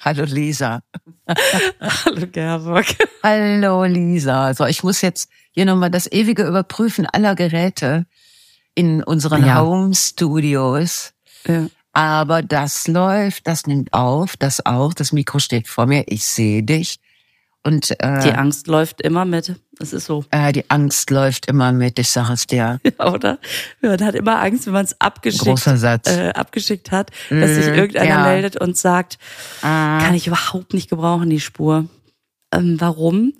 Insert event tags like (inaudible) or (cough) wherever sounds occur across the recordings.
Hallo Lisa. Hallo Gerburg. Hallo Lisa. So, ich muss jetzt hier nochmal das ewige Überprüfen aller Geräte in unseren Ja. Home Studios. Ja. Aber das läuft, das nimmt auf, das auch. Das Mikro steht vor mir, ich sehe dich. Und äh, Die Angst läuft immer mit. Das ist so, äh, die Angst läuft immer mit, ich sage es dir. (laughs) oder? Man hat immer Angst, wenn man es abgeschickt, äh, abgeschickt hat, dass sich Mhm, irgendeiner ja. meldet und sagt, Ah. kann ich überhaupt nicht gebrauchen, die Spur. Ähm, warum?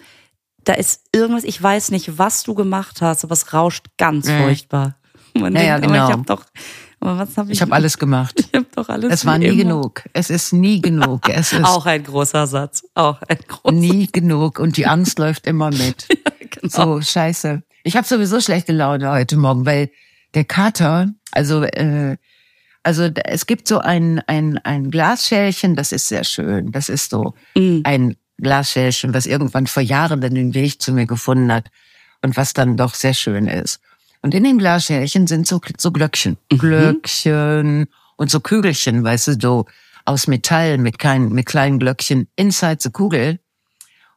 Da ist irgendwas, ich weiß nicht, was du gemacht hast, aber es rauscht ganz Mhm. furchtbar. (laughs) Man Ja, ja, denkt, aber genau. ich habe doch, aber was habe ich? Ich habe alles gemacht. (laughs) Ich habe doch alles. Es war nie immer. genug. Es ist nie genug. Es (laughs) ist Auch ein großer Satz. Auch ein großer. nie genug. Und die Angst läuft immer mit. (laughs) Genau. So, scheiße. Ich habe sowieso schlechte Laune heute Morgen, weil der Kater, also äh, also es gibt so ein ein ein Glasschälchen, das ist sehr schön. Das ist so Mm. ein Glasschälchen, was irgendwann vor Jahren dann den Weg zu mir gefunden hat und was dann doch sehr schön ist. Und in den Glasschälchen sind so so Glöckchen, Glöckchen und so Kügelchen, weißt du, so aus Metall mit kleinen mit kleinen Glöckchen inside the Kugel.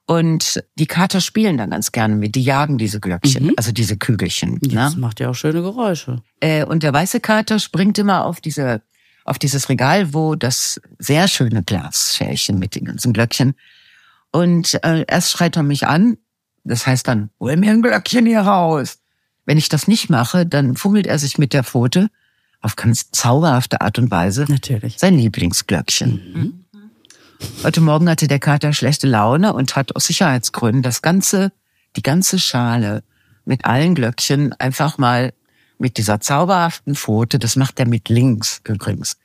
Und die Kater spielen dann ganz gerne mit. Die jagen diese Glöckchen, Mhm. also diese Kügelchen. Das Ne? macht ja auch schöne Geräusche. Äh, und der weiße Kater springt immer auf diese, auf dieses Regal, wo das sehr schöne Glasschälchen mit den ganzen Glöckchen. Und äh, erst schreit er mich an. Das heißt dann, hol mir ein Glöckchen hier raus. Wenn ich das nicht mache, dann fummelt er sich mit der Pfote auf ganz zauberhafte Art und Weise Natürlich. sein Lieblingsglöckchen. Heute Morgen hatte der Kater schlechte Laune und hat aus Sicherheitsgründen das ganze, die ganze Schale mit allen Glöckchen einfach mal mit dieser zauberhaften Pfote, das macht er mit links übrigens,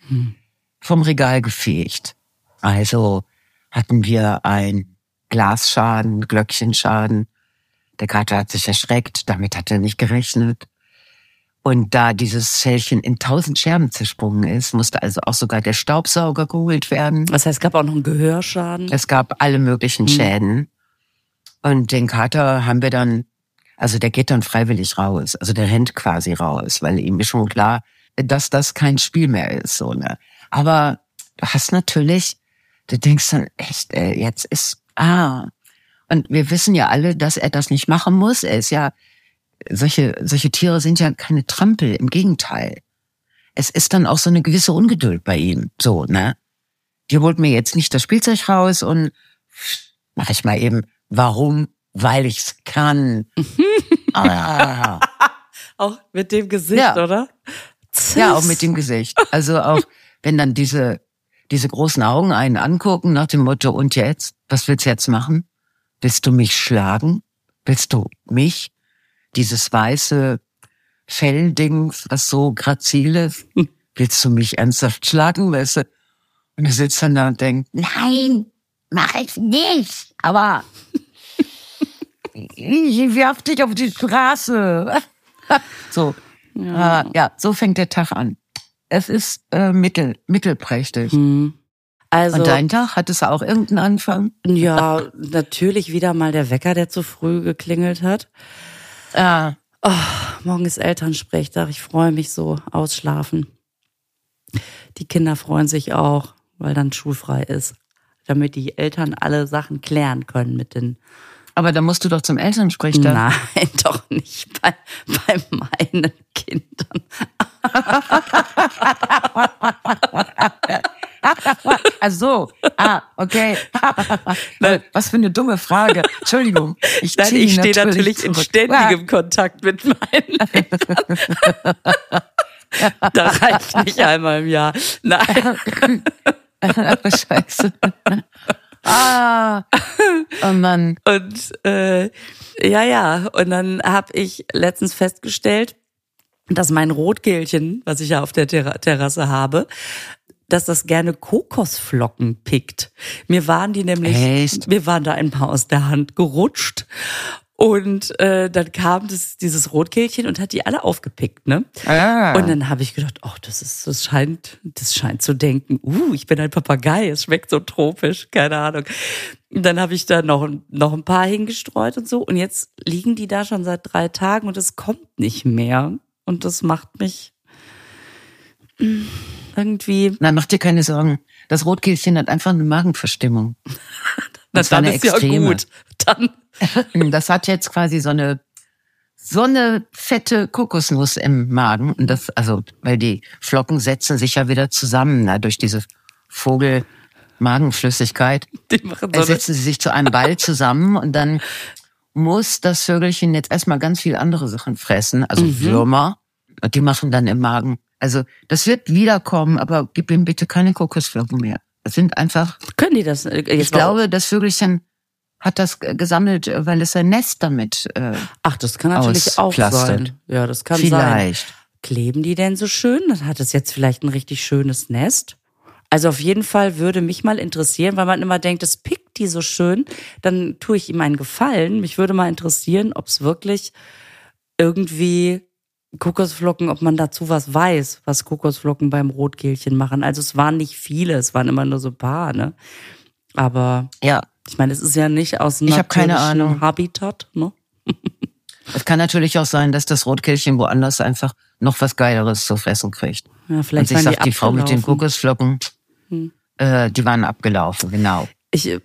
vom Regal gefegt. Also hatten wir ein Glasschaden, Glöckchenschaden. Der Kater hat sich erschreckt, damit hat er nicht gerechnet. Und da dieses Schälchen in tausend Scherben zersprungen ist, musste also auch sogar der Staubsauger geholt werden. Das heißt, es gab auch noch einen Gehörschaden. Es gab alle möglichen Mhm. Schäden. Und den Kater haben wir dann, also der geht dann freiwillig raus. Also der rennt quasi raus, weil ihm ist schon klar, dass das kein Spiel mehr ist, so, ne. Aber du hast natürlich, du denkst dann echt, ey, jetzt ist, ah. Und wir wissen ja alle, dass er das nicht machen muss. Er ist ja, solche, solche Tiere sind ja keine Trampel, im Gegenteil. Es ist dann auch so eine gewisse Ungeduld bei ihm, so, ne. Die holt mir jetzt nicht das Spielzeug raus und mach ich mal eben, warum? Weil ich's kann. (laughs) ah, Auch mit dem Gesicht, Ja. oder? ja, auch mit dem Gesicht. Also auch, wenn dann diese, diese großen Augen einen angucken nach dem Motto, und jetzt? Was willst du jetzt machen? Willst du mich schlagen? Willst du mich? Dieses weiße Fellding, was so grazil ist? (laughs) Willst du mich ernsthaft schlagen, weißt du? Und er sitzt dann da und denkt, nein, mach ich nicht. Aber (laughs) ich werf dich auf die Straße. (laughs) so. Ja. ja, so fängt der Tag an. Es ist äh, mittel, mittelprächtig. Hm. Also, Und dein Tag, hat es auch irgendeinen Anfang? ja, natürlich wieder mal der Wecker, der zu früh geklingelt hat. Ah, Oh, morgen ist Elternsprechtag. Ich freue mich so. Ausschlafen. Die Kinder freuen sich auch, weil dann schulfrei ist. Damit die Eltern alle Sachen klären können mit den. aber da musst du doch zum Elternsprechtag. Nein, (laughs) doch nicht bei, bei meinen Kindern. (laughs) (laughs) Ach so. Ah, okay. (laughs) Was für eine dumme Frage. Entschuldigung. Ich, Nein, ich stehe natürlich in zurück. ständigem Kontakt mit meinen Eltern. (laughs) da reicht nicht einmal im Jahr. Nein. Ah, Scheiße. Ah. Oh Mann. Und äh, ja, ja. Und dann habe ich letztens festgestellt, dass mein Rotkehlchen, was ich ja auf der Terra Terrasse habe, dass das gerne Kokosflocken pickt. Mir waren die nämlich, Echt? mir waren da ein paar aus der Hand gerutscht. Und äh, dann kam das, dieses Rotkehlchen und hat die alle aufgepickt, ne? Ah. Und dann habe ich gedacht, ach, das ist, das scheint, das scheint zu denken, uh, ich bin ein Papagei, es schmeckt so tropisch, keine Ahnung. Und dann habe ich da noch, noch ein paar hingestreut und so. Und jetzt liegen die da schon seit drei Tagen und es kommt nicht mehr. Und das macht mich, irgendwie. Na, mach dir keine Sorgen. Das Rotkehlchen hat einfach eine Magenverstimmung. (laughs) Na, dann eine ist ja extreme. gut. Dann. (laughs) Das hat jetzt quasi so eine so eine fette Kokosnuss im Magen und das also weil die Flocken setzen sich ja wieder zusammen na, durch diese Vogel Magenflüssigkeit Die machen so setzen sie sich zu einem Ball (laughs) zusammen und dann muss das Vögelchen jetzt erstmal ganz viel andere Sachen fressen, also Mhm. Würmer, und die machen dann im Magen. Also das wird wiederkommen, aber gib ihm bitte keine Kokosflocken mehr. Das sind einfach, können die das? äh, Jetzt ich glaube, das Vögelchen hat das g- gesammelt, äh, weil es sein Nest damit äh, Ach, das kann natürlich auch sein. Ja, das kann sein. vielleicht. Kleben die denn so schön? Dann hat es jetzt vielleicht ein richtig schönes Nest. Also auf jeden Fall würde mich mal interessieren, weil man immer denkt, es pickt die so schön, dann tue ich ihm einen Gefallen. Mich würde mal interessieren, ob es wirklich irgendwie Kokosflocken, ob man dazu was weiß, was Kokosflocken beim Rotkehlchen machen. Also es waren nicht viele, es waren immer nur so ein paar, ne? Aber Ja, ich meine, es ist ja nicht aus einem Ich keine Ahnung. Habitat, ne? (laughs) es kann natürlich auch sein, dass das Rotkehlchen woanders einfach noch was Geileres zu fressen kriegt. Ja, Und vielleicht sich waren sagt, die Frau mit den abgelaufen. Hm. Kokosflocken, äh, die waren abgelaufen, genau. Ich, äh,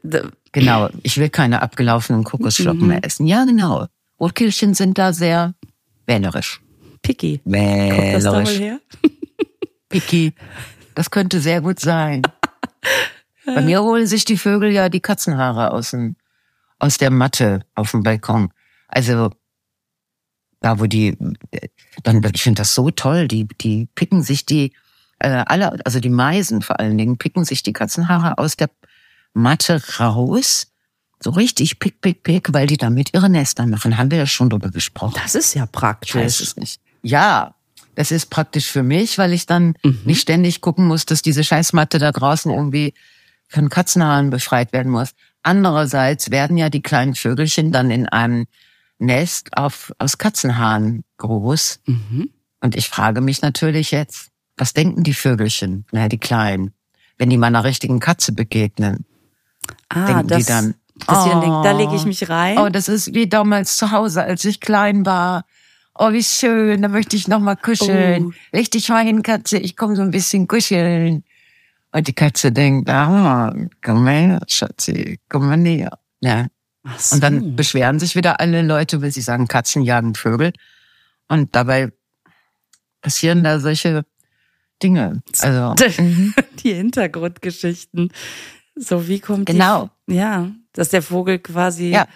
Genau, ich will keine abgelaufenen Kokosflocken Mhm. mehr essen. Ja, genau. Rotkehlchen sind da sehr wählerisch. Picky. Kommt das da wohl her? (laughs) Picky. Das könnte sehr gut sein. (laughs) Bei mir holen sich die Vögel ja die Katzenhaare aus, dem, aus der Matte auf dem Balkon. Also da, wo die, dann, ich finde das so toll, die, die picken sich die, äh, alle, also die Meisen vor allen Dingen, picken sich die Katzenhaare aus der Matte raus. So richtig pick, pick, pick, weil die damit ihre Nester machen. Haben wir ja schon drüber gesprochen. Das ist ja Ich weiß praktisch. es nicht. Ja, das ist praktisch für mich, weil ich dann nicht ständig gucken muss, dass diese Scheißmatte da draußen irgendwie von Katzenhaaren befreit werden muss. Andererseits werden ja die kleinen Vögelchen dann in einem Nest auf, aus Katzenhaaren groß. Mhm. Und ich frage mich natürlich jetzt, was denken die Vögelchen, naja, die Kleinen, wenn die mal einer richtigen Katze begegnen? Ah, denken das, die dann, das hier, oh, da lege ich mich rein. Oh, das ist wie damals zu Hause, als ich klein war. Oh, wie schön, da möchte ich noch mal kuscheln. Oh. Leg dich mal hin, Katze, ich komme so ein bisschen kuscheln. Und die Katze denkt, ah, komm mal her, Schatzi, komm mal näher. Ja. So. Und dann beschweren sich wieder alle Leute, weil sie sagen, Katzen jagen Vögel. Und dabei passieren da solche Dinge. Also, (laughs) mhm. die (laughs) Hintergrundgeschichten. So, wie kommt Genau. die? Ja, dass der Vogel quasi. Ja.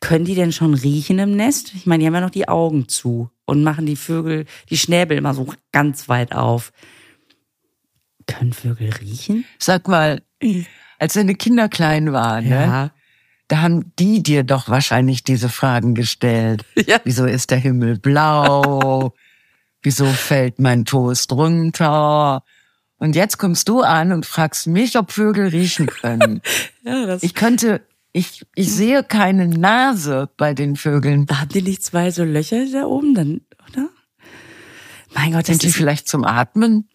Können die denn schon riechen im Nest? Ich meine, die haben ja noch die Augen zu und machen die Vögel, die Schnäbel immer so ganz weit auf. Können Vögel riechen? sag mal, als deine Kinder klein waren, ne? da haben die dir doch wahrscheinlich diese Fragen gestellt. (laughs) Ja. Wieso ist der Himmel blau? (laughs) Wieso fällt mein Toast runter? Und jetzt kommst du an und fragst mich, ob Vögel riechen können. (laughs) Ja, das. Ich könnte, ich, ich sehe keine Nase bei den Vögeln. haben die nicht zwei so Löcher da oben, dann, oder? Mein Gott, das Sind die vielleicht zum Atmen?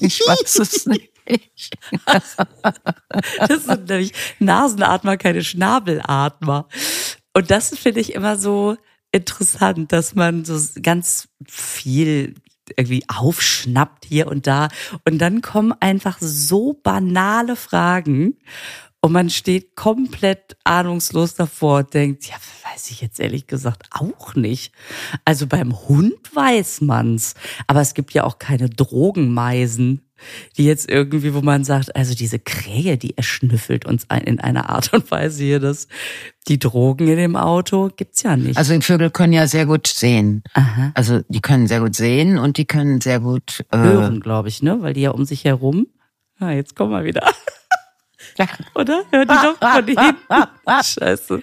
Ich weiß es (laughs) nicht. Das sind nämlich Nasenatmer, keine Schnabelatmer. Und das finde ich immer so interessant, dass man so ganz viel irgendwie aufschnappt hier und da. Und dann kommen einfach so banale Fragen. Und man steht komplett ahnungslos davor und denkt, ja, weiß ich jetzt ehrlich gesagt auch nicht. Also beim Hund weiß man's. Aber es gibt ja auch keine Drogenmeisen, die jetzt irgendwie, wo man sagt, also diese Krähe, die erschnüffelt uns ein, in einer Art und Weise hier, dass die Drogen in dem Auto gibt's ja nicht. Also die Vögel können ja sehr gut sehen. Aha. Also die können sehr gut sehen und die können sehr gut äh, Hören, glaube ich, ne? Weil die ja um sich herum. Ah, jetzt komm mal wieder. (laughs) Ja. Oder? Hört die doch von hinten. Scheiße.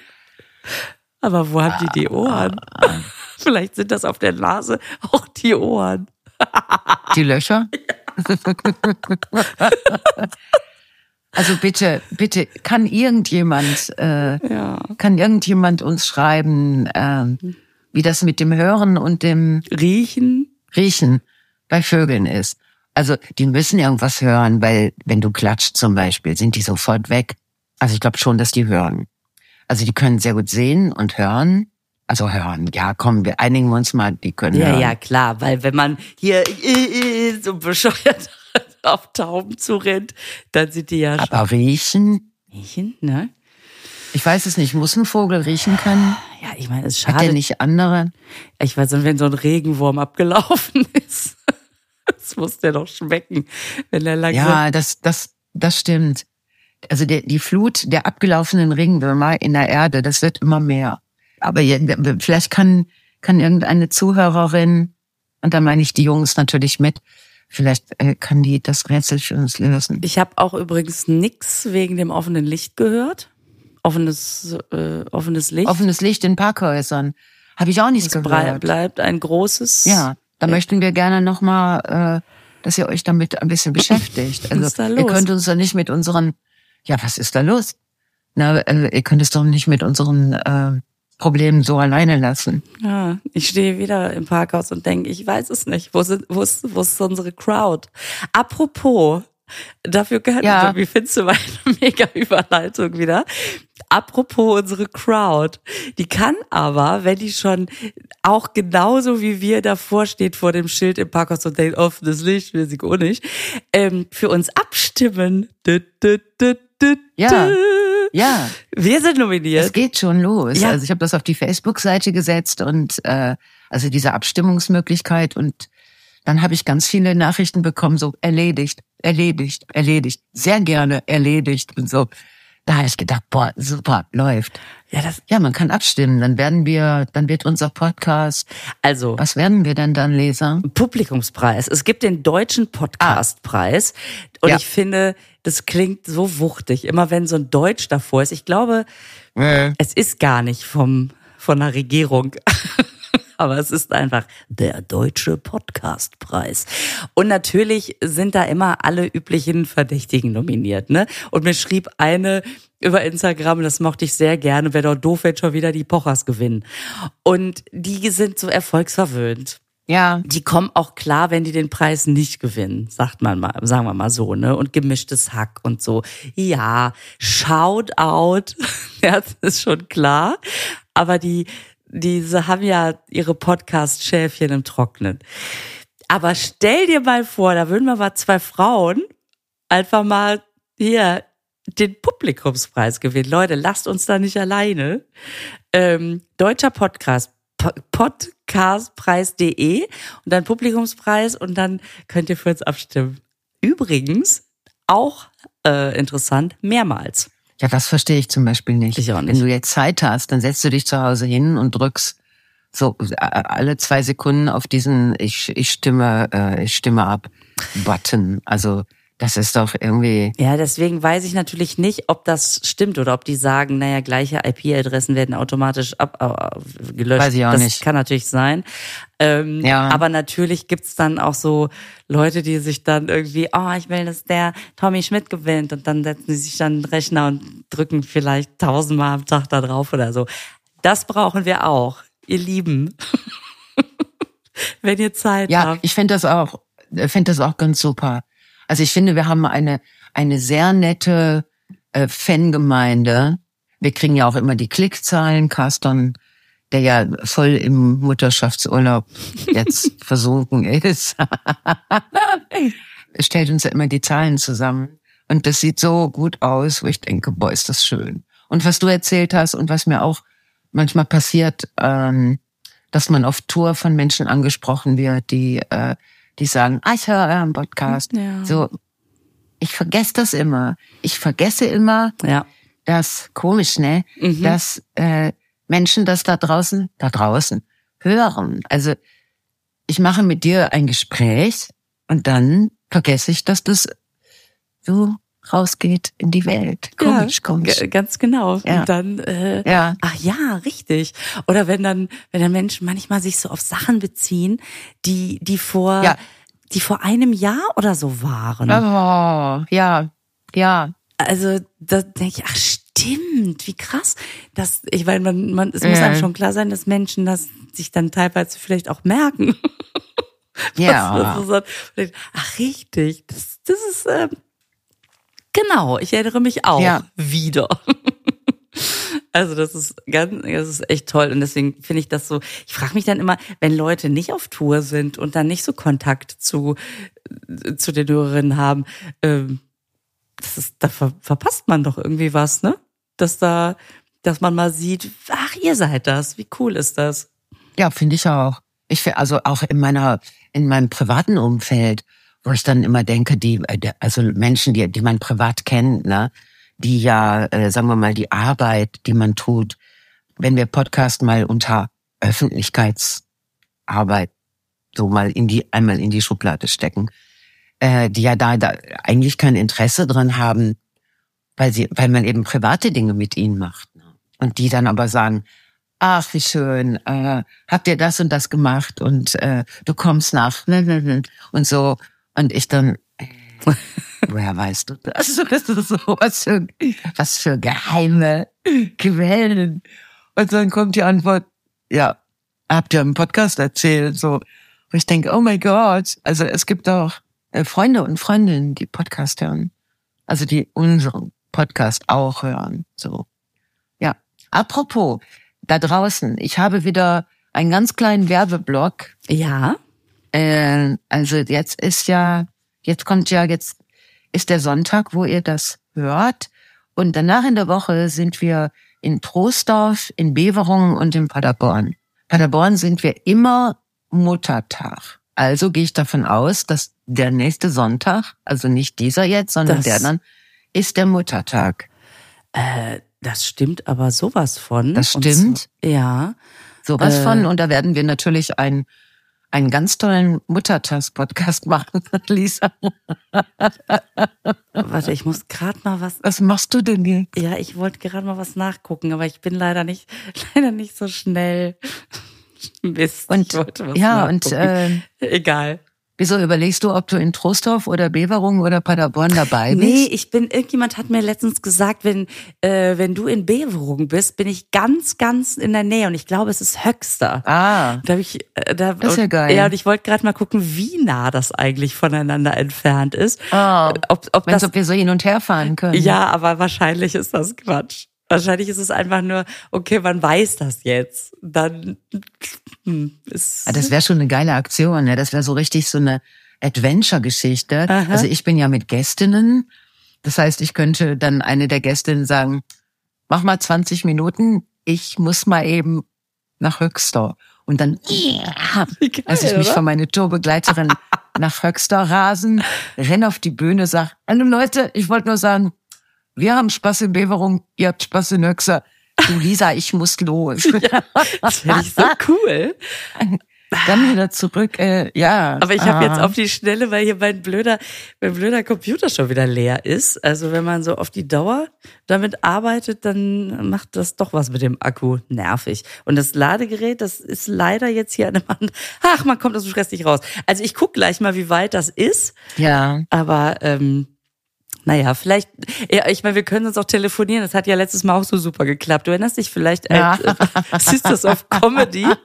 Aber wo haben die die Ohren? (laughs) Vielleicht sind das auf der Nase auch die Ohren. (laughs) Die Löcher? also bitte, bitte, kann irgendjemand, äh, Ja. kann irgendjemand uns schreiben, äh, wie das mit dem Hören und dem Riechen. Riechen bei Vögeln ist? Also die müssen irgendwas hören, weil wenn du klatscht zum Beispiel, sind die sofort weg. Also ich glaube schon, dass die hören. Also die können sehr gut sehen und hören Also hören, ja, komm, wir einigen uns mal, die können Ja, hören. ja, klar, weil wenn man hier äh, äh, so bescheuert (laughs) auf Tauben zurennt, dann sind die ja Aber riechen? Schweinchen, ne? Ich weiß es nicht. Muss ein Vogel riechen können? Ja, ich meine, es Hat der schadet. nicht andere? Ich weiß nicht, wenn so ein Regenwurm abgelaufen (laughs) ist. Das muss der doch schmecken, wenn er langsam. Ja, das, das, das stimmt. Also der, die Flut der abgelaufenen Regenwürmer in der Erde, das wird immer mehr. Aber vielleicht kann, kann irgendeine Zuhörerin, und da meine ich die Jungs natürlich mit, vielleicht äh, kann die das Rätsel für uns lösen. Ich habe auch übrigens nix wegen dem offenen Licht gehört. Offenes, äh, offenes Licht. Offenes Licht in Parkhäusern. Habe ich auch nichts Es gehört. bleibt ein großes. Ja, da möchten wir gerne nochmal, äh, dass ihr euch damit ein bisschen beschäftigt. Also Was ist da ihr könnt uns doch nicht mit unseren, ja, was ist da los? Na, äh, ihr könnt es doch nicht mit unseren äh, Problemen so alleine lassen. Ja, ich stehe wieder im Parkhaus und denke, ich weiß es nicht. Wo, sind, wo, ist, wo ist unsere Crowd? Apropos, dafür gehört, Ja. wie findest du meine (laughs) mega Überleitung wieder? Apropos unsere Crowd, die kann aber, wenn die schon auch genauso wie wir davor steht vor dem Schild im Parkhaus und denkt, offenes Licht, wir sind auch nicht, ähm, für uns abstimmen. Dü, dü, dü, Ja. Ja, Wir sind es nominiert. geht schon los. Ja. Also ich habe das auf die Facebook-Seite gesetzt und äh, also diese Abstimmungsmöglichkeit und dann habe ich ganz viele Nachrichten bekommen, so erledigt, erledigt, erledigt, sehr gerne erledigt und so. Da habe ich gedacht, boah, super, läuft. Ja, das, Ja, man kann abstimmen. Dann werden wir, dann wird unser Podcast. also. Was werden wir denn dann, Leser? Publikumspreis. Es gibt den deutschen Podcastpreis. Und Ja. ich finde, das klingt so wuchtig. Immer wenn so ein Deutsch davor ist. Ich glaube, es ist gar nicht vom, von der Regierung. (laughs) Aber es ist einfach der deutsche Podcastpreis. Und natürlich sind da immer alle üblichen Verdächtigen nominiert, ne? Und mir schrieb eine über Instagram, das mochte ich sehr gerne, wäre doch doof, wenn schon wieder die Pochers gewinnen. Und die sind so erfolgsverwöhnt Ja, die kommen auch klar, wenn die den Preis nicht gewinnen, sagt man mal, sagen wir mal so, ne? Und gemischtes Hack und so. Ja, shout out, (laughs) ja, das ist schon klar. Aber die, diese haben ja ihre Podcast-Schäfchen im Trocknen. Aber stell dir mal vor, da würden wir mal zwei Frauen einfach mal hier den Publikumspreis gewinnen. Leute, lasst uns da nicht alleine. Ähm, deutscher Podcast, Po- podcastpreis.de und dann Publikumspreis und dann könnt ihr für uns abstimmen. Übrigens, auch äh, interessant, mehrmals. Ja, das verstehe ich zum Beispiel nicht. Ich auch nicht. Wenn du jetzt Zeit hast, dann setzt du dich zu Hause hin und drückst so äh, alle zwei Sekunden auf diesen ich, ich stimme, äh, ich stimme ab Button. Also das ist doch irgendwie. Ja, deswegen weiß ich natürlich nicht, ob das stimmt oder ob die sagen, naja, gleiche IP-Adressen werden automatisch ab, äh, gelöscht. Weiß ich auch das nicht. kann natürlich sein. Ähm, Ja. Aber natürlich gibt's dann auch so Leute, die sich dann irgendwie, oh, ich will, dass der Tommy Schmidt gewinnt und dann setzen sie sich dann in den Rechner und drücken vielleicht tausendmal am Tag da drauf oder so. Das brauchen wir auch, ihr Lieben. (laughs) Wenn ihr Zeit Ja, habt. ich finde das auch, finde das auch ganz super. Also ich finde, wir haben eine eine sehr nette äh, Fangemeinde. Wir kriegen ja auch immer die Klickzahlen. Carston, der ja voll im Mutterschaftsurlaub jetzt (laughs) versunken ist, (laughs) stellt uns ja immer die Zahlen zusammen. Und das sieht so gut aus, wo ich denke, boah, ist das schön. Und was du erzählt hast und was mir auch manchmal passiert, ähm, dass man auf Tour von Menschen angesprochen wird, die, äh, die sagen, ah, ich höre euren Podcast. Ja. So, ich vergesse das immer. Ich vergesse immer, Ja. dass, komisch, ne, Mhm. dass äh, Menschen das da draußen, da draußen hören. Also ich mache mit dir ein Gespräch und dann vergesse ich, dass das so rausgeht in die Welt. Komisch, ja, komisch. Ganz genau. Ja. Und dann, äh, Ja. ach ja, richtig. Oder wenn dann, wenn dann Menschen manchmal sich so auf Sachen beziehen, die, die vor, Ja. die vor einem Jahr oder so waren. Oh, ja, ja. Also da denke ich, ach stimmt, wie krass. Das, ich meine, man, man, es muss einem schon klar sein, dass Menschen das sich dann teilweise vielleicht auch merken. (laughs) Ja. Was, was Ach richtig, das, das ist ähm, genau. Ich erinnere mich auch Ja. wieder. (laughs) Also das ist ganz, das ist echt toll und deswegen finde ich das so. Ich frage mich dann immer, wenn Leute nicht auf Tour sind und dann nicht so Kontakt zu zu den Hörerinnen haben, ähm, das ist, da ver verpasst man doch irgendwie was, ne? Dass da, dass man mal sieht, ach, ihr seid das, wie cool ist das? Ja, finde ich auch. Ich also auch in meiner in meinem privaten Umfeld, wo ich dann immer denke, die äh, also Menschen, die die man privat kennt, ne, die ja, äh, sagen wir mal, die Arbeit, die man tut, wenn wir Podcast mal unter Öffentlichkeitsarbeit so mal in die einmal in die Schublade stecken, äh, die ja da, da eigentlich kein Interesse dran haben, weil sie, weil man eben private Dinge mit ihnen macht. Ne? Und die dann aber sagen, ach, wie schön, äh, habt ihr das und das gemacht und äh, du kommst nach und so. Und ich dann, äh, (laughs) woher weißt du das? (laughs) Das ist so was für, was für geheime Quellen. Und dann kommt die Antwort, ja, habt ihr im Podcast erzählt, so. Wo ich denke, oh my God, also es gibt auch äh, Freunde und Freundinnen, die Podcast hören. Also die unseren Podcast auch hören. So. Ja. Apropos, da draußen, ich habe wieder einen ganz kleinen Werbeblock. Ja. Äh, also jetzt ist ja, jetzt kommt ja, jetzt ist der Sonntag, wo ihr das hört. Und danach in der Woche sind wir in Troisdorf, in Beverungen und in Paderborn. Paderborn sind wir immer Muttertag. Also gehe ich davon aus, dass der nächste Sonntag, also nicht dieser jetzt, sondern Das- der dann, ist der Muttertag. Äh, das stimmt aber sowas von. Das stimmt? so- ja. Sowas Äh. von. Und da werden wir natürlich einen, einen ganz tollen Muttertags-Podcast machen, (laughs) Lisa. Warte, ich muss gerade mal was. Was machst du denn hier? Ja, ich wollte gerade mal was nachgucken, aber ich bin leider nicht, (laughs) leider nicht so schnell. (laughs) Mist. Und ja, und äh, egal. Wieso überlegst du, ob du in Trostorf oder Beverungen oder Paderborn dabei bist? Nee, ich bin, irgendjemand hat mir letztens gesagt, wenn, äh, wenn du in Beverung bist, bin ich ganz, ganz in der Nähe und ich glaube, es ist Höxter. Ah, Da hab ich, äh, da, Das ist ja und- geil. Ja, und ich wollte gerade mal gucken, wie nah das eigentlich voneinander entfernt ist. oh, Ob, ob das, ob wir so hin und her fahren können. ja, aber wahrscheinlich ist das Quatsch. Wahrscheinlich ist es einfach nur, okay, man weiß das jetzt. Dann hm, ist Ah, Das wäre schon eine geile Aktion, ne? Das wäre so richtig so eine Adventure-Geschichte. Also ich bin ja mit Gästinnen. Das heißt, ich könnte dann eine der Gästinnen sagen, mach mal 20 Minuten, ich muss mal eben nach Höxter. Und dann, Wie geil, als ich mich oder? von meiner Tourbegleiterin (laughs) nach Höxter rasen, renn auf die Bühne, sag, hallo Leute, ich wollte nur sagen, wir haben Spaß in Beverung, ihr habt Spaß in Höxter. Du Lisa, ich muss los. (laughs) das finde ich so (laughs) cool. Dann wieder zurück, äh, ja. Aber ich habe ah. jetzt auf die Schnelle, weil hier mein blöder, mein blöder Computer schon wieder leer ist. Also wenn man so auf die Dauer damit arbeitet, dann macht das doch was mit dem Akku nervig. Und das Ladegerät, das ist leider jetzt hier an der Wand. Ach, man kommt aus dem Stress nicht raus. Also ich guck gleich mal, wie weit das ist. Ja. Aber ähm, naja, vielleicht, ja, ich meine, wir können uns auch telefonieren. Das hat ja letztes Mal auch so super geklappt. Du erinnerst dich vielleicht Ja. als äh, Sisters of Comedy? (laughs)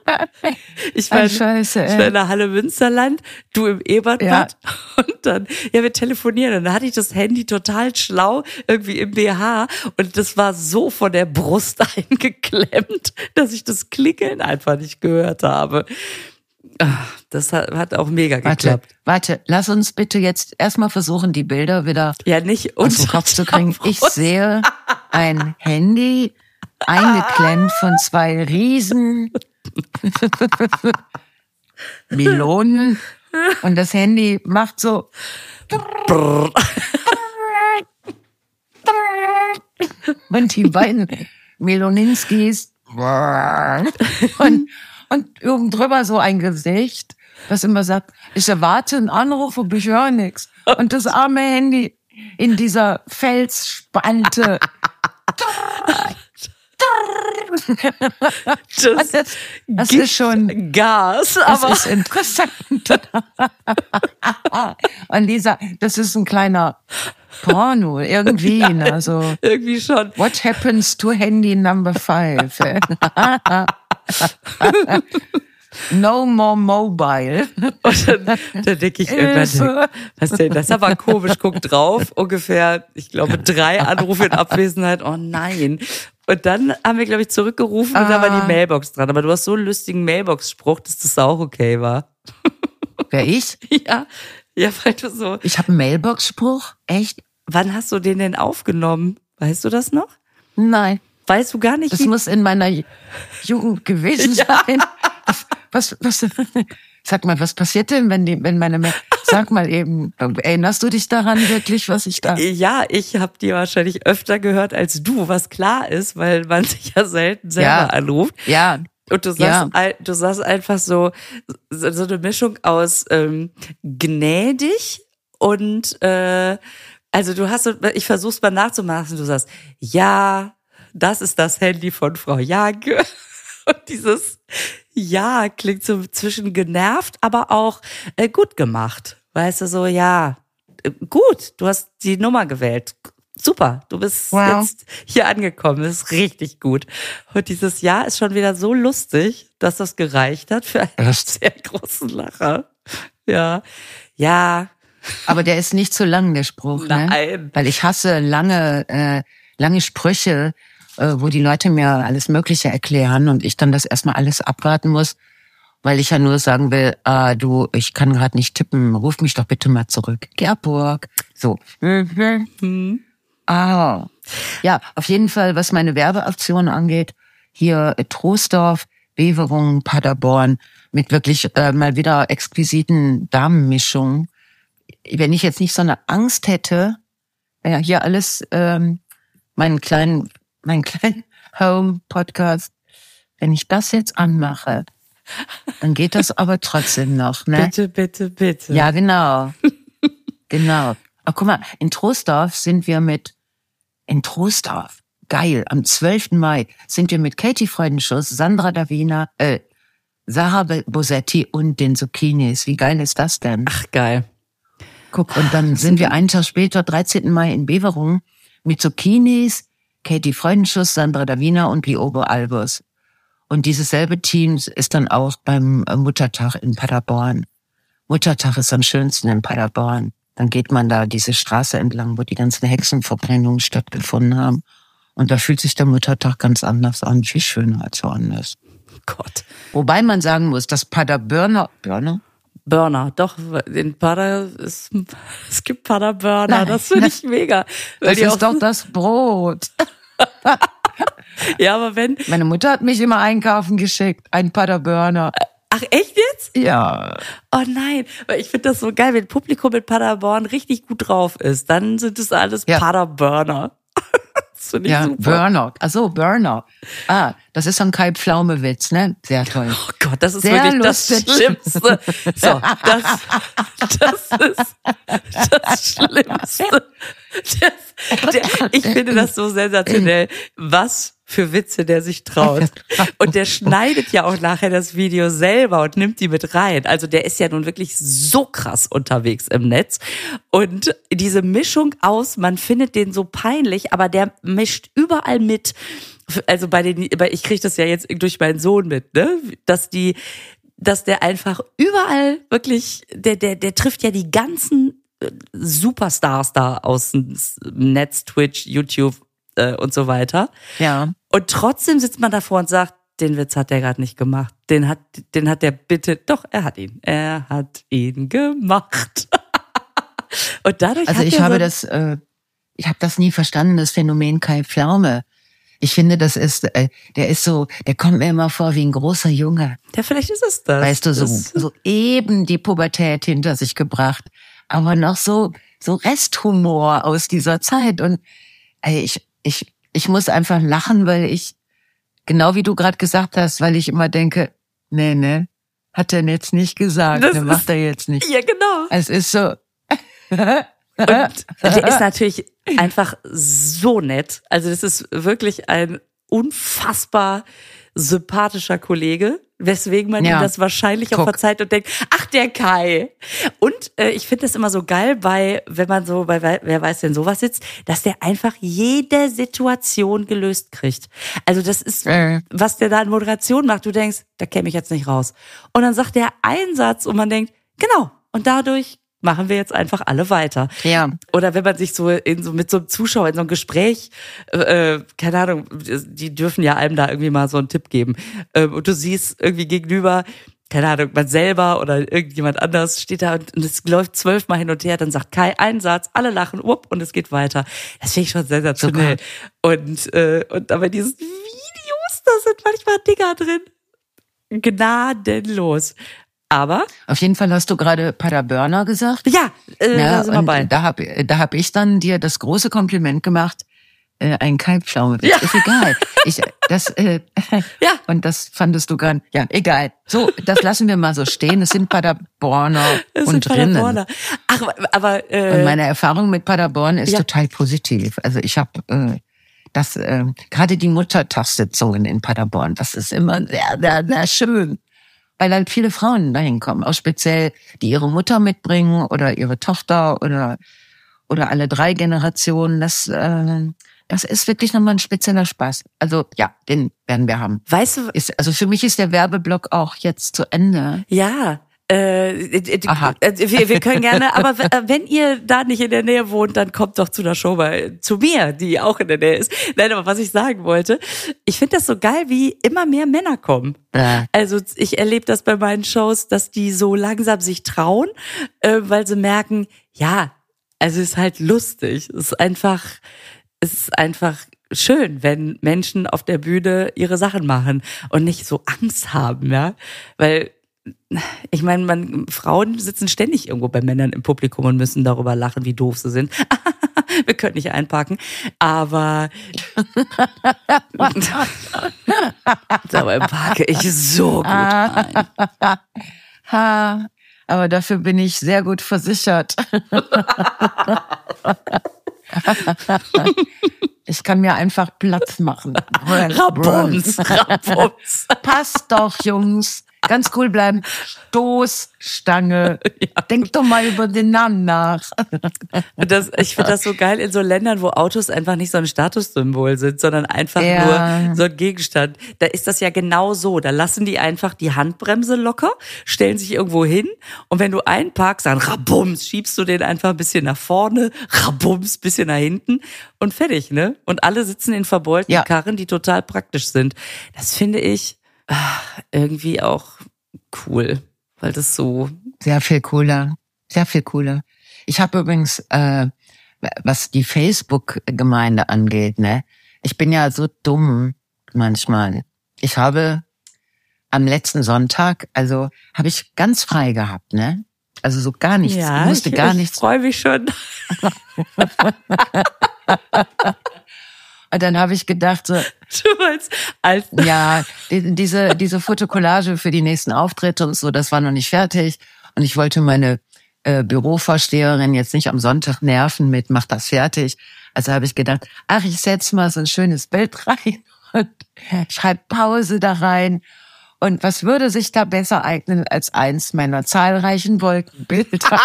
Ich war, in- scheiße, ich ey. war in der Halle Münsterland, du im Ebertbad (laughs) und dann, ja, wir telefonieren und dann hatte ich das Handy total schlau irgendwie im BH und das war so von der Brust (laughs) eingeklemmt, dass ich das Klingeln einfach nicht gehört habe. Ah, Das hat, hat auch mega Warte, geklappt. warte, lass uns bitte jetzt erstmal versuchen, die Bilder wieder Ja, nicht aus dem Kopf zu kriegen. Ich sehe ein Handy eingeklemmt von zwei riesen (laughs) Melonen und das Handy macht so und die beiden Meloninskis (laughs) und, und oben drüber so ein Gesicht, das immer sagt, ich erwarte einen Anruf, aber ich höre nichts. Und das arme Handy in dieser Felsspalte. (laughs) Das, Das, das ist schon, Gas, das aber ist interessant. (laughs) Und Lisa, das ist ein kleiner Porno, irgendwie, ne, so. irgendwie schon. What happens to Handy number five? (laughs) (laughs) no more mobile. Und dann, dann denke ich irgendwann, was denn, das ist aber komisch, guck drauf, ungefähr, ich glaube, drei Anrufe in Abwesenheit, oh nein. Und dann haben wir, glaube ich, zurückgerufen und da war die Mailbox dran. Aber du hast so einen lustigen Mailbox-Spruch, dass das auch okay war. (laughs) Wer ich? Ja, ja, weil du so. Ich habe einen Mailbox-Spruch? Echt? Wann hast du den denn aufgenommen? Weißt du das noch? Nein. Weißt du gar nicht? Das muss in meiner Jugend gewesen (laughs) sein. Was, was, was, sag mal, was passiert denn, wenn die, wenn meine, sag mal eben, erinnerst du dich daran wirklich, was ich da? Ja, ich habe die wahrscheinlich öfter gehört als du, was klar ist, weil man (laughs) sich ja selten selber Ja. anruft. Ja, Und du sagst, Ja. du sagst einfach so, so eine Mischung aus ähm, gnädig und äh, also du hast, ich versuch's mal nachzumachen, du sagst, ja, das ist das Handy von Frau Janke. (laughs) Und dieses Ja klingt so zwischen genervt, aber auch äh, gut gemacht. Weißt du, so, ja, äh, gut, du hast die Nummer gewählt. Super, du bist Wow. jetzt hier angekommen, das ist richtig gut. Und dieses Ja ist schon wieder so lustig, dass das gereicht hat für einen Echt? sehr großen Lacher. Ja, ja, aber der ist nicht zu lang, der Spruch, ne? Nein. Weil ich hasse lange, äh, lange Sprüche, wo die Leute mir alles Mögliche erklären und ich dann das erstmal alles abwarten muss, weil ich ja nur sagen will, ah, du, ich kann gerade nicht tippen, ruf mich doch bitte mal zurück. Gerburg. So. Ah. Ja, auf jeden Fall, was meine Werbeaktion angeht, hier äh, Troisdorf, Beverung, Paderborn, mit wirklich äh, mal wieder exquisiten Damenmischungen. Wenn ich jetzt nicht so eine Angst hätte, ja, hier alles, ähm, meinen kleinen, meinen kleinen Home-Podcast, wenn ich das jetzt anmache, dann geht das (laughs) aber trotzdem noch, ne? bitte, bitte, bitte. Ja, genau. (laughs) genau. Aber guck mal, in Troisdorf sind wir mit, in Troisdorf, geil, am 12. Mai sind wir mit Katie Freudenschuss, Sandra Davina, äh, Sarah Bosetti und den Zucchinis. Wie geil ist das denn? Ach, geil. Guck, und dann sind wir einen Tag später, 13. Mai in Beverung, mit Zucchinis, Katie Freudenschuss, Sandra Davina und Liobo Albus. Und dieses selbe Team ist dann auch beim äh, Muttertag in Paderborn. Muttertag ist am schönsten in Paderborn. Dann geht man da diese Straße entlang, wo die ganzen Hexenverbrennungen stattgefunden haben. Und da fühlt sich der Muttertag ganz anders an, viel schöner als woanders. Gott. Wobei man sagen muss, dass Paderborner, Börner? Burner, doch, in Pader, es, (laughs) es gibt Paderburner, Nein. das finde ich mega. Das ist doch das Brot. (laughs) ja, aber wenn, Meine Mutter hat mich immer einkaufen geschickt, ein Paderborner. ach echt jetzt? Ja, Oh nein, weil ich finde das so geil, wenn Publikum mit Paderborn richtig gut drauf ist, dann sind es alles Ja. Paderburner. Das finde ich ja, super. Burner. Ach so, Burner. Ah, das ist so ein Kai Pflaume Witz, ne? Sehr toll. Oh Gott, das ist Sehr wirklich das lustig. Schlimmste. So, das, (laughs) das ist das Schlimmste. Das, der, ich finde das so sensationell, was für Witze der sich traut. Und der schneidet ja auch nachher das Video selber und nimmt die mit rein. Also der ist ja nun wirklich so krass unterwegs im Netz. Und diese Mischung aus, man findet den so peinlich, aber der mischt überall mit. Also bei den, ich kriege das ja jetzt durch meinen Sohn mit, ne? Dass die, dass der einfach überall wirklich, der, der, der trifft ja die ganzen Superstars da aus dem Netz, Twitch, YouTube äh, und so weiter. Ja. Und trotzdem sitzt man davor und sagt, den Witz hat der gerade nicht gemacht. Den hat, den hat der bitte, doch, er hat ihn. Er hat ihn gemacht. (laughs) und dadurch Also ich habe so, das, äh, ich habe das nie verstanden, das Phänomen Kai Pflaume. Ich finde, das ist, äh, der ist so, der kommt mir immer vor wie ein großer Junge. Ja, vielleicht ist es das. Weißt du, so, so eben die Pubertät hinter sich gebracht, aber noch so, so Resthumor aus dieser Zeit. Und ey, ich, ich, ich muss einfach lachen, weil ich, genau wie du gerade gesagt hast, weil ich immer denke, nee, nee, hat er jetzt nicht gesagt, Das ne, ist- macht er jetzt nicht. Ja, genau. Es ist so. Und (laughs) der ist natürlich einfach so nett. Also das ist wirklich ein unfassbar sympathischer Kollege, weswegen man Ja. ihm das wahrscheinlich auch Guck. verzeiht und denkt, ach der Kai. Und äh, ich finde das immer so geil bei, wenn man so bei Wer- wer weiß denn sowas sitzt, dass der einfach jede Situation gelöst kriegt. Also das ist, Äh. was der da in Moderation macht. Du denkst, da käme ich jetzt nicht raus. Und dann sagt der einen Satz und man denkt, genau. Und dadurch machen wir jetzt einfach alle weiter. Ja. Oder wenn man sich so in so mit so einem Zuschauer in so einem Gespräch, äh, keine Ahnung, die dürfen ja einem da irgendwie mal so einen Tipp geben. Ähm, und du siehst irgendwie gegenüber, keine Ahnung, man selber oder irgendjemand anders steht da und, und es läuft zwölfmal hin und her, dann sagt Kai einen Satz, alle lachen, upp, und es geht weiter. Das finde ich schon sensationell. Und, äh, und aber diese Videos, da sind manchmal Dinger drin. Gnadenlos. Aber Auf jeden Fall hast du gerade Paderborner gesagt. ja, äh, Ja, da sind wir bei. da habe da hab ich dann dir das große Kompliment gemacht, äh, ein Kalbpflaume. Ja. Ist egal. Ich, das, äh, (laughs) Ja. Und das fandest du gar Ja, egal. So, das lassen wir mal so stehen. Es sind Paderborner Das und sind. Paderborner. Ach, aber äh, Und meine Erfahrung mit Paderborn ist Ja. total positiv. Also ich habe äh, das äh, gerade die Muttertagssitzungen in Paderborn, das ist immer sehr, sehr, sehr schön. Weil halt viele Frauen dahin kommen, auch speziell, die ihre Mutter mitbringen oder ihre Tochter oder oder alle drei Generationen. Das äh, das ist wirklich nochmal ein spezieller Spaß. Also ja, den werden wir haben. weißt du, Ist, also für mich ist der Werbeblock auch jetzt zu Ende. Ja, äh, Aha. äh, wir, wir können gerne, aber äh, wenn ihr da nicht in der Nähe wohnt, dann kommt doch zu der Show bei, zu mir, die auch in der Nähe ist. Nein, aber was ich sagen wollte, ich finde das so geil, wie immer mehr Männer kommen. Äh, Also ich erlebe das bei meinen Shows, dass die so langsam sich trauen, äh, weil sie merken, ja, also es ist halt lustig. Es ist einfach, es ist einfach schön, wenn Menschen auf der Bühne ihre Sachen machen und nicht so Angst haben, ja. Weil ich meine, man, Frauen sitzen ständig irgendwo bei Männern im Publikum und müssen darüber lachen, wie doof sie sind. (laughs) Wir können nicht einparken, aber (laughs) dabei parke ich so gut ein. ha, (laughs) aber dafür bin ich sehr gut versichert. ich kann mir einfach Platz machen. Rabums, Rabums. Passt doch, Jungs. Ganz cool bleiben. Stoßstange. (laughs) Denk doch mal über den Namen nach. (laughs) Das, ich finde das so geil in so Ländern, wo Autos einfach nicht so ein Statussymbol sind, sondern einfach Ja. nur so ein Gegenstand. Da ist das ja genau so. Da lassen die einfach die Handbremse locker, stellen sich irgendwo hin und wenn du einparkst, dann rabums, schiebst du den einfach ein bisschen nach vorne, rabums, bisschen nach hinten und fertig, ne? Und alle sitzen in verbeulten Ja. Karren, die total praktisch sind. Das finde ich irgendwie auch cool, weil das so Sehr viel cooler. Sehr viel cooler. Ich habe übrigens, äh, was die Facebook-Gemeinde angeht, ne, ich bin ja so dumm manchmal. Ich habe am letzten Sonntag, also habe ich ganz frei gehabt, ne? Also so gar nichts. ich musste ich, gar ich nichts. freue mich schon. (laughs) (laughs) Und dann habe ich gedacht, so, (laughs) Du meinst, als (laughs) ja, die, diese, diese Fotokollage für die nächsten Auftritte und so, das war noch nicht fertig. Und ich wollte meine äh, Bürovorsteherin jetzt nicht am Sonntag nerven mit, mach das fertig. Also habe ich gedacht, ach, ich setz mal so ein schönes Bild (laughs) rein und schreib Pause da rein. Und was würde sich da besser eignen als eins meiner zahlreichen Wolkenbilder?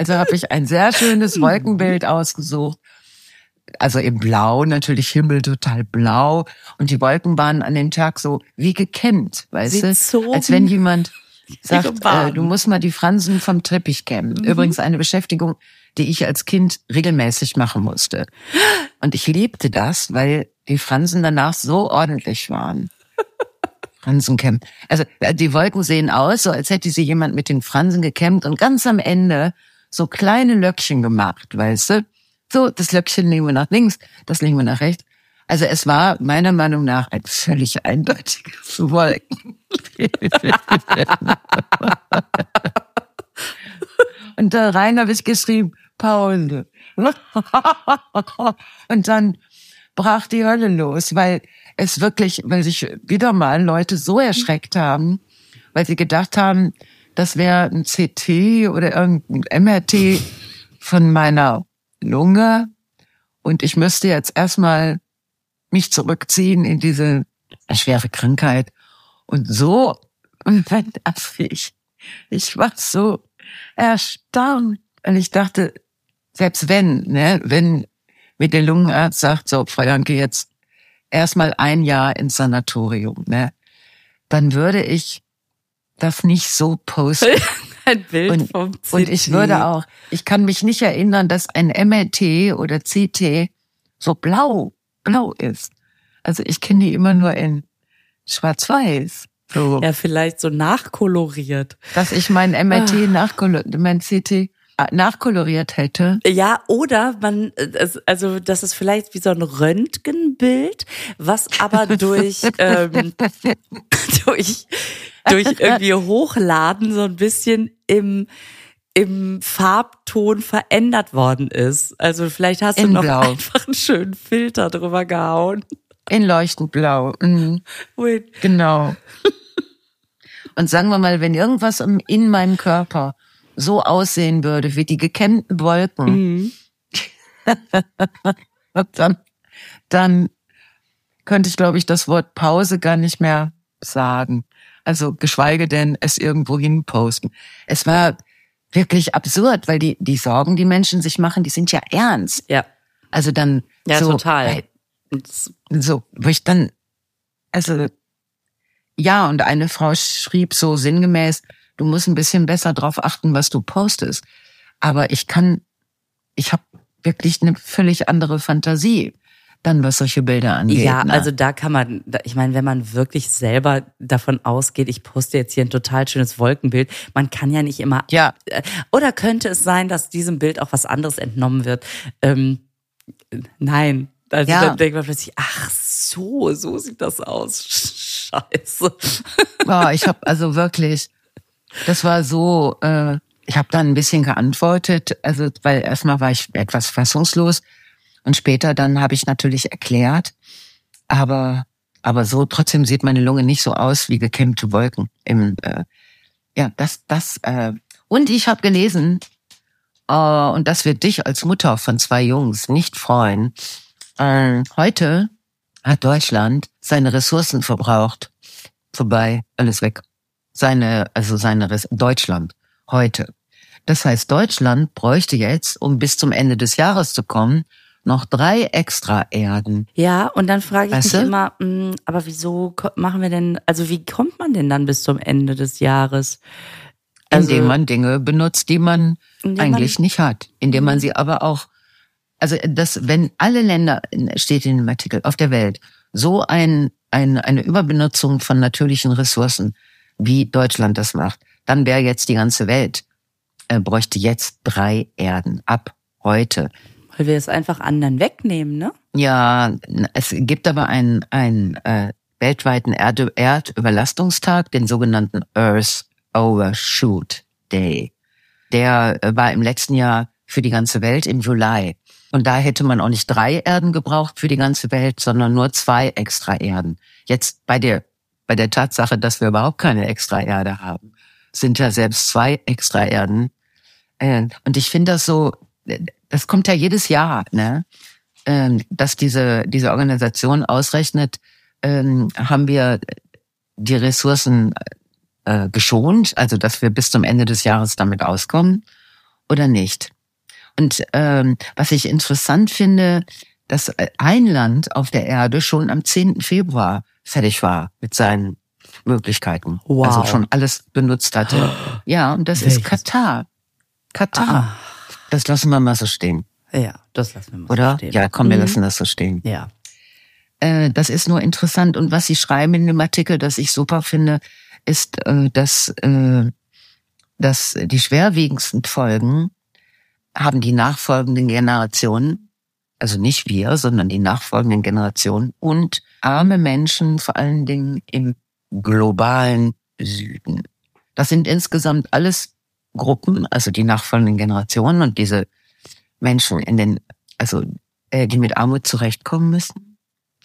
Also habe ich ein sehr schönes Wolkenbild ausgesucht. Also im Blau, natürlich Himmel total blau. Und die Wolken waren an dem Tag so wie gekämmt, weißt du? Als wenn jemand sagt, äh, du musst mal die Fransen vom Teppich kämmen. Übrigens eine Beschäftigung, die ich als Kind regelmäßig machen musste. Und ich liebte das, weil die Fransen danach so ordentlich waren. (laughs) Fransen kämmen. Also die Wolken sehen aus, so als hätte sie jemand mit den Fransen gekämmt und ganz am Ende so kleine Löckchen gemacht, weißt du? So, das Löckchen legen wir nach links, das legen wir nach rechts. Also es war meiner Meinung nach ein völlig eindeutiges Wolken. (laughs) Und da rein habe ich geschrieben, Paul. (laughs) Und dann brach die Hölle los, weil es wirklich, weil sich wieder mal Leute so erschreckt haben, weil sie gedacht haben, das wäre ein CT oder irgendein MRT von meiner Lunge und ich müsste jetzt erstmal mich zurückziehen in diese schwere Krankheit. Und so, wenn das ich, ich war so erstaunt. Und ich dachte, selbst wenn, ne, wenn mit der Lungenarzt sagt, so, Frau Janke, jetzt erstmal ein Jahr ins Sanatorium, ne, dann würde ich das nicht so posten. (laughs) Ein Bild Und, vom CT. und ich würde auch, ich kann mich nicht erinnern, dass ein MRT oder CT so blau, blau ist. Also ich kenne die immer nur in schwarz-weiß. So, Ja, vielleicht so nachkoloriert. dass ich mein Ah. MRT nachkoloriert, mein CT äh, nachkoloriert hätte. Ja, oder man, äh, also das ist vielleicht wie so ein Röntgenbild, was aber (laughs) durch, ähm, (laughs) durch, durch (laughs) irgendwie Hochladen so ein bisschen im, im Farbton verändert worden ist. Also vielleicht hast du In noch Blau. einfach einen schönen Filter drüber gehauen. In leuchtend blau. Mhm. Wait. Genau. (laughs) Und sagen wir mal, wenn irgendwas in meinem Körper so aussehen würde wie die gekämmten Wolken, Mhm. (laughs) dann, dann könnte ich, glaube ich, das Wort Pause gar nicht mehr sagen. Also geschweige denn es irgendwo hin posten. Es war wirklich absurd, weil die, die Sorgen, die Menschen sich machen, die sind ja ernst. Ja, Also dann ja, so, total. äh, so, wo ich dann, also, ja, und eine Frau schrieb so sinngemäß, du musst ein bisschen besser drauf achten, was du postest. Aber ich kann, ich habe wirklich eine völlig andere Fantasie, dann was solche Bilder angeht. Ja, ne? also da kann man, ich meine, wenn man wirklich selber davon ausgeht, ich poste jetzt hier ein total schönes Wolkenbild, man kann ja nicht immer. ja, Äh, Oder könnte es sein, dass diesem Bild auch was anderes entnommen wird? Ähm, nein. Also Ja. dann denkt man plötzlich, ach so, so sieht das aus. Scheiße. oh, ich habe also wirklich, das war so, äh, ich habe dann ein bisschen geantwortet, also weil erstmal war ich etwas fassungslos und später dann habe ich natürlich erklärt, aber aber so trotzdem sieht meine Lunge nicht so aus wie gekämmte Wolken im äh, ja das das äh, und ich habe gelesen äh, und das wird dich als Mutter von zwei Jungs nicht freuen. Äh, heute hat Deutschland seine Ressourcen verbraucht. Vorbei, alles weg. Seine, also seine Res Deutschland heute. Das heißt, Deutschland bräuchte jetzt, um bis zum Ende des Jahres zu kommen, noch drei extra Erden. Ja, und dann frage ich Weißt mich du? immer, mh, aber wieso machen wir denn, also wie kommt man denn dann bis zum Ende des Jahres? Also, indem man Dinge benutzt, die man eigentlich nicht hat, indem man sie aber auch, also das, wenn alle Länder, steht in dem Artikel, auf der Welt, so ein, ein, eine Überbenutzung von natürlichen Ressourcen, wie Deutschland das macht, dann wäre jetzt die ganze Welt, äh, bräuchte jetzt drei Erden ab heute. Weil wir es einfach anderen wegnehmen, ne? Ja, es gibt aber einen, einen äh, weltweiten Erde, Erdüberlastungstag, den sogenannten Earth Overshoot Day. Der äh, war im letzten Jahr für die ganze Welt im Juli. Und da hätte man auch nicht drei Erden gebraucht für die ganze Welt, sondern nur zwei extra Erden. Jetzt bei der, bei der Tatsache, dass wir überhaupt keine extra Erde haben, sind ja selbst zwei extra Erden. Äh, Und ich finde das so, das kommt ja jedes Jahr, ne? ähm, dass diese, diese Organisation ausrechnet, ähm, haben wir die Ressourcen äh, geschont, also dass wir bis zum Ende des Jahres damit auskommen oder nicht. Und ähm, was ich interessant finde, dass ein Land auf der Erde schon am 10. Februar fertig war mit seinen Möglichkeiten. Wow. Also schon alles benutzt hatte. (gasps) Ja, und das ist Welches? Katar. Katar. Das lassen wir mal so stehen, ja, das lassen wir mal oder? so stehen. Ja, komm, wir Mhm. lassen das so stehen. Ja. Äh, das ist nur interessant. Und was Sie schreiben in dem Artikel, das ich super finde, ist, äh, dass, äh, dass die schwerwiegendsten Folgen haben die nachfolgenden Generationen, also nicht wir, sondern die nachfolgenden Generationen und arme Menschen, vor allen Dingen im globalen Süden. Das sind insgesamt alles Gruppen, also die nachfolgenden Generationen und diese Menschen in den, also äh, die mit Armut zurechtkommen müssen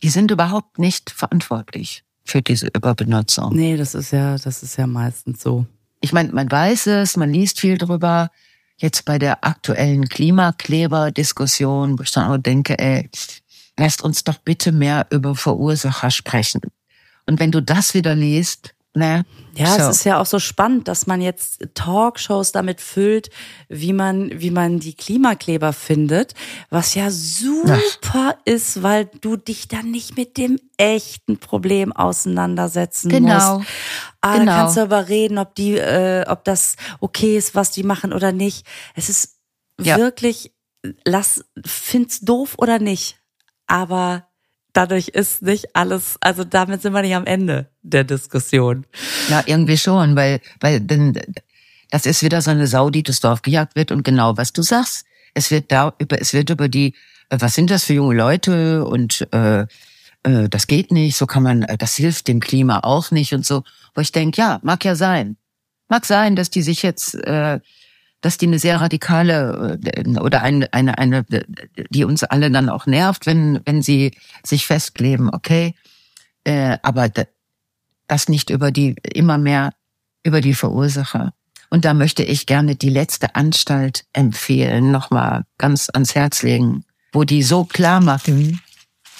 die sind überhaupt nicht verantwortlich für diese Überbenutzung. Nee, das ist ja, das ist ja meistens so. Ich meine, man weiß es, man liest viel drüber. Jetzt bei der aktuellen Klimakleber-Diskussion, wo ich dann auch denke, ey, lasst uns doch bitte mehr über Verursacher sprechen. Und wenn du das wieder liest, Ne? Ja, so. es ist ja auch so spannend, dass man jetzt Talkshows damit füllt, wie man, wie man die Klimakleber findet, was ja super Ach. ist, weil du dich dann nicht mit dem echten Problem auseinandersetzen genau. musst. Ah, genau. Da kannst du aber reden, ob die, äh, ob das okay ist, was die machen oder nicht. Es ist ja. wirklich, lass, find's doof oder nicht, aber dadurch ist nicht alles, also damit sind wir nicht am Ende der Diskussion. Ja, irgendwie schon, weil, weil denn das ist wieder so eine Sau, die das Dorf gejagt wird und genau was du sagst. Es wird da über, es wird über die, äh, was sind das für junge Leute und äh, äh, das geht nicht, so kann man, äh, das hilft dem Klima auch nicht und so. Wo ich denke, ja, mag ja sein. Mag sein, dass die sich jetzt äh, dass die eine sehr radikale äh, oder eine, eine, eine, die uns alle dann auch nervt, wenn, wenn sie sich festkleben, okay. Äh, aber das nicht über die, immer mehr über die Verursacher. Und da möchte ich gerne die letzte Anstalt empfehlen, nochmal ganz ans Herz legen, wo die so klar machen,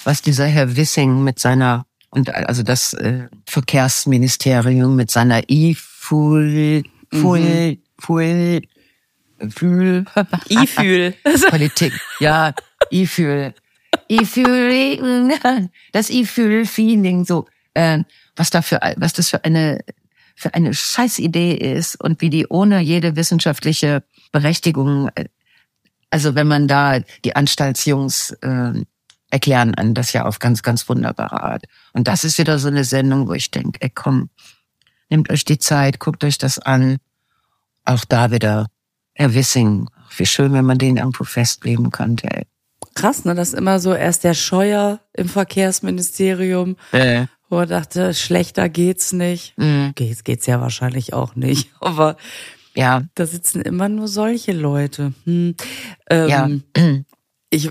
was dieser Herr Wissing mit seiner, und also das äh, Verkehrsministerium mit seiner IFUL, FUL, mhm. FUL, Fühl. (laughs) I-Fühl. Politik. Ja, I-Fühl. I-Fühl. Das I-Fühl-Feeling, so, äh, was da für, was das für eine, für eine Scheißidee ist und wie die ohne jede wissenschaftliche Berechtigung, äh, also wenn man da die Anstaltsjungs äh, erklären an das ja auf ganz, ganz wunderbare Art. Und das ist wieder so eine Sendung, wo ich denke, ey komm, nehmt euch die Zeit, guckt euch das an. Auch da wieder Herr Wissing, wie schön, wenn man den irgendwo festleben könnte. Ey. Krass, ne? Das ist immer so erst der Scheuer im Verkehrsministerium, äh. wo er dachte, schlechter geht's nicht. Mhm. Geht's, geht's ja wahrscheinlich auch nicht. (laughs) Aber ja, da sitzen immer nur solche Leute. Hm. Ähm, ja. Ich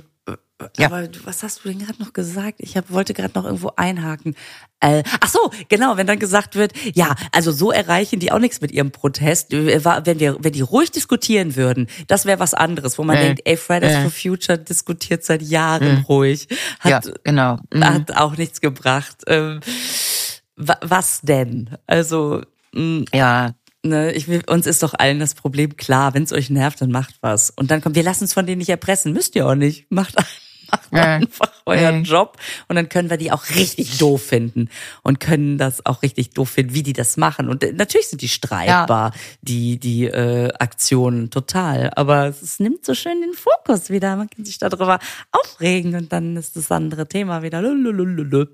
ja. Aber was hast du denn gerade noch gesagt? Ich hab, wollte gerade noch irgendwo einhaken. Äh, ach so, genau, wenn dann gesagt wird, ja, also so erreichen die auch nichts mit ihrem Protest. Äh, wenn wir, wenn die ruhig diskutieren würden, das wäre was anderes, wo man äh, denkt, ey, Fridays äh. for Future diskutiert seit Jahren mhm. ruhig. Hat, ja, genau. Mhm. Hat auch nichts gebracht. Ähm, was denn? Also, mh, mm, ja. Ne, ich uns ist doch allen das Problem klar. Wenn es euch nervt, dann macht was. Und dann kommt, wir lassen es von denen nicht erpressen. Müsst ihr auch nicht. Macht macht ja. einfach euren ja. Job und dann können wir die auch richtig doof finden und können das auch richtig doof finden, wie die das machen. Und äh, natürlich sind die streitbar, ja. die, die äh, Aktionen total. Aber es nimmt so schön den Fokus wieder. Man kann sich darüber aufregen und dann ist das andere Thema wieder. Lululululu.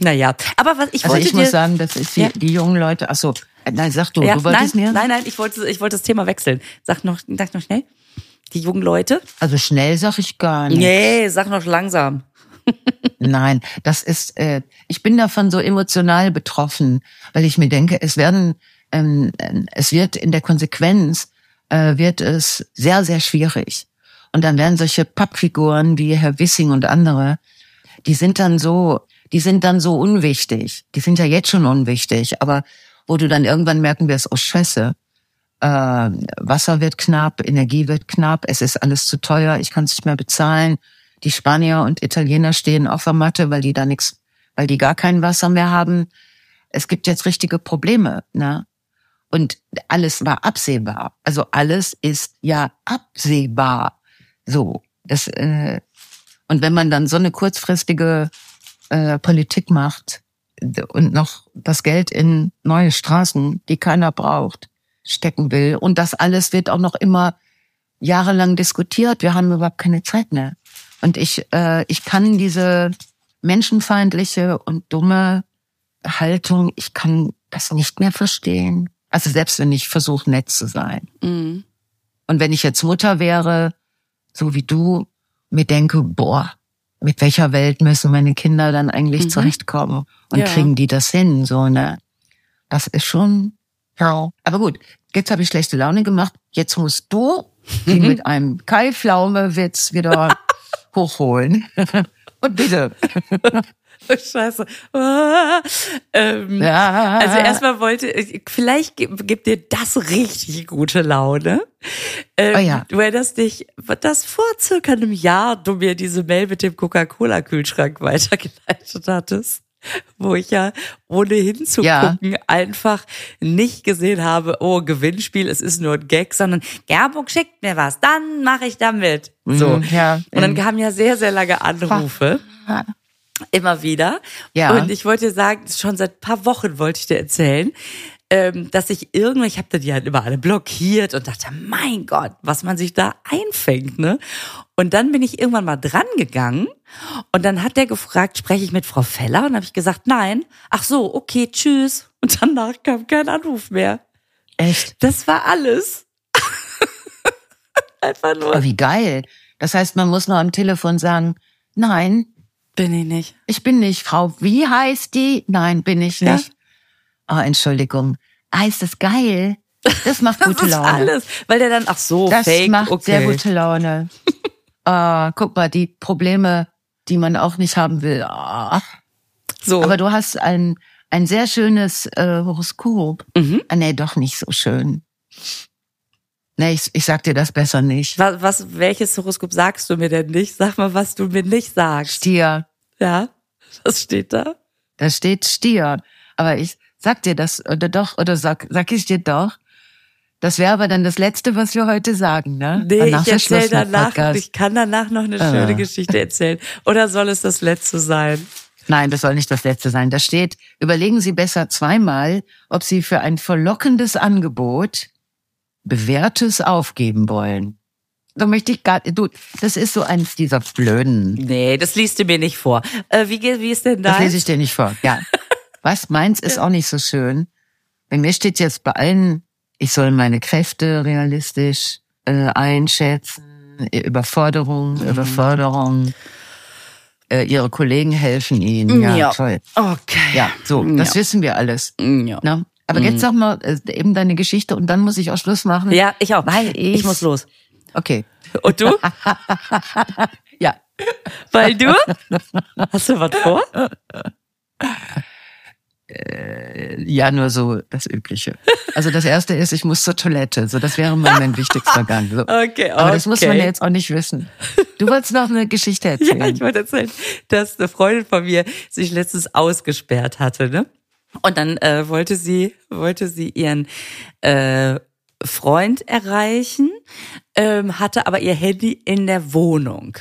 Naja, aber was ich also wollte ich muss sagen, das ist die, ja. die jungen Leute. Ach so, äh, nein, sag du, ja, du wolltest nein, mir. Nein, nein, ich wollte, ich wollte das Thema wechseln. Sag noch, sag noch schnell die jungen Leute? Also schnell sag ich gar nicht. Nee, sag noch langsam. (laughs) Nein, das ist, äh, ich bin davon so emotional betroffen, weil ich mir denke, es werden, ähm, es wird in der Konsequenz, äh, wird es sehr, sehr schwierig. Und dann werden solche Pappfiguren wie Herr Wissing und andere, die sind dann so, die sind dann so unwichtig. Die sind ja jetzt schon unwichtig, aber wo du dann irgendwann merken wirst, oh Scheiße, äh, Wasser wird knapp, Energie wird knapp, es ist alles zu teuer, ich kann es nicht mehr bezahlen. Die Spanier und Italiener stehen auf der Matte, weil die da nichts, weil die gar kein Wasser mehr haben. Es gibt jetzt richtige Probleme, ne? Und alles war absehbar. Also alles ist ja absehbar. So, das äh, und wenn man dann so eine kurzfristige äh, Politik macht und noch das Geld in neue Straßen, die keiner braucht, stecken will. Und das alles wird auch noch immer jahrelang diskutiert. Wir haben überhaupt keine Zeit mehr. Und ich, äh, ich kann diese menschenfeindliche und dumme Haltung, ich kann das nicht mehr verstehen. Also selbst wenn ich versuche, nett zu sein. Mhm. Und wenn ich jetzt Mutter wäre, so wie du, mir denke, boah, mit welcher Welt müssen meine Kinder dann eigentlich mhm. zurechtkommen? Und ja. kriegen die das hin? So, ne? Das ist schon ja. Aber gut, jetzt habe ich schlechte Laune gemacht. Jetzt musst du ihn (laughs) mhm. mit einem Kai Pflaume-Witz wieder (laughs) hochholen. (laughs) Und bitte. Oh, Scheiße. Ah, ähm, ja. Also erstmal wollte, vielleicht gibt dir das richtig gute Laune. Ähm, oh ja. Weil das dich, das vor circa einem Jahr du mir diese Mail mit dem Coca-Cola-Kühlschrank weitergeleitet hattest. (laughs) wo ich ja ohne hinzugucken ja. einfach nicht gesehen habe, oh, Gewinnspiel, es ist nur ein Gag, sondern Gerburg schickt mir was, dann mache ich damit. So. Mhm, ja, und dann kamen ja sehr, sehr lange Anrufe. Immer wieder. Ja. Und ich wollte sagen, schon seit paar Wochen wollte ich dir erzählen, ähm, dass ich irgendwie, ich habe da die halt immer alle blockiert und dachte, mein Gott, was man sich da einfängt, ne? Und dann bin ich irgendwann mal dran gegangen und dann hat der gefragt, spreche ich mit Frau Feller? Und habe ich gesagt, nein. Ach so, okay, tschüss. Und danach kam kein Anruf mehr. Echt? Das war alles. (laughs) Einfach nur. Oh, wie geil. Das heißt, man muss noch am Telefon sagen, nein. Bin ich nicht. Ich bin nicht Frau. Wie heißt die? Nein, bin ich nicht. Ja? Oh, Entschuldigung. Ah, ist das geil? Das macht (laughs) gute das ist Laune. alles, weil der dann ach so das fake. macht okay. sehr gute Laune. (laughs) ah, guck mal, die Probleme, die man auch nicht haben will. Ah. So. Aber du hast ein ein sehr schönes äh, Horoskop. Mhm. Ah, nee, doch nicht so schön. Nee, ich, ich sag dir das besser nicht. Was, was, welches Horoskop sagst du mir denn nicht? Sag mal, was du mir nicht sagst. Stier. Ja. Was steht da? Da steht Stier. Aber ich sag dir das oder doch, oder sag, sag ich dir doch. Das wäre aber dann das Letzte, was wir heute sagen, ne? Nee, danach ich erzähle danach, ich kann danach noch eine schöne uh. Geschichte erzählen. Oder soll es das Letzte sein? Nein, das soll nicht das Letzte sein. Da steht, überlegen Sie besser zweimal, ob Sie für ein verlockendes Angebot Bewährtes aufgeben wollen. Da möchte ich gar, du, das ist so eins dieser blöden. Nee, das liest du mir nicht vor. Äh, wie, wie ist denn das? Das lese ich dir nicht vor, ja. (laughs) Was, meins ist auch nicht so schön. Bei mir steht jetzt bei allen, ich soll meine Kräfte realistisch äh, einschätzen, Überforderung, mhm. Überforderung. Äh, ihre Kollegen helfen ihnen. Ja, ja. toll. Okay. Ja, so, das ja. wissen wir alles. Ja. Na? Aber mhm. jetzt sag mal äh, eben deine Geschichte und dann muss ich auch Schluss machen. Ja, ich auch. Weil ich, ich muss los. Okay. Und du? (laughs) ja. Weil du? Hast du was vor? Äh, ja, nur so das Übliche. Also das erste ist, ich muss zur Toilette. So, das wäre mal mein wichtigster Gang. So. Okay, okay. Aber das muss man ja jetzt auch nicht wissen. Du wolltest noch eine Geschichte (laughs) erzählen. Ja, ich wollte erzählen, dass eine Freundin von mir sich letztens ausgesperrt hatte, ne? Und dann äh, wollte sie, wollte sie ihren äh, Freund erreichen, ähm, hatte aber ihr Handy in der Wohnung.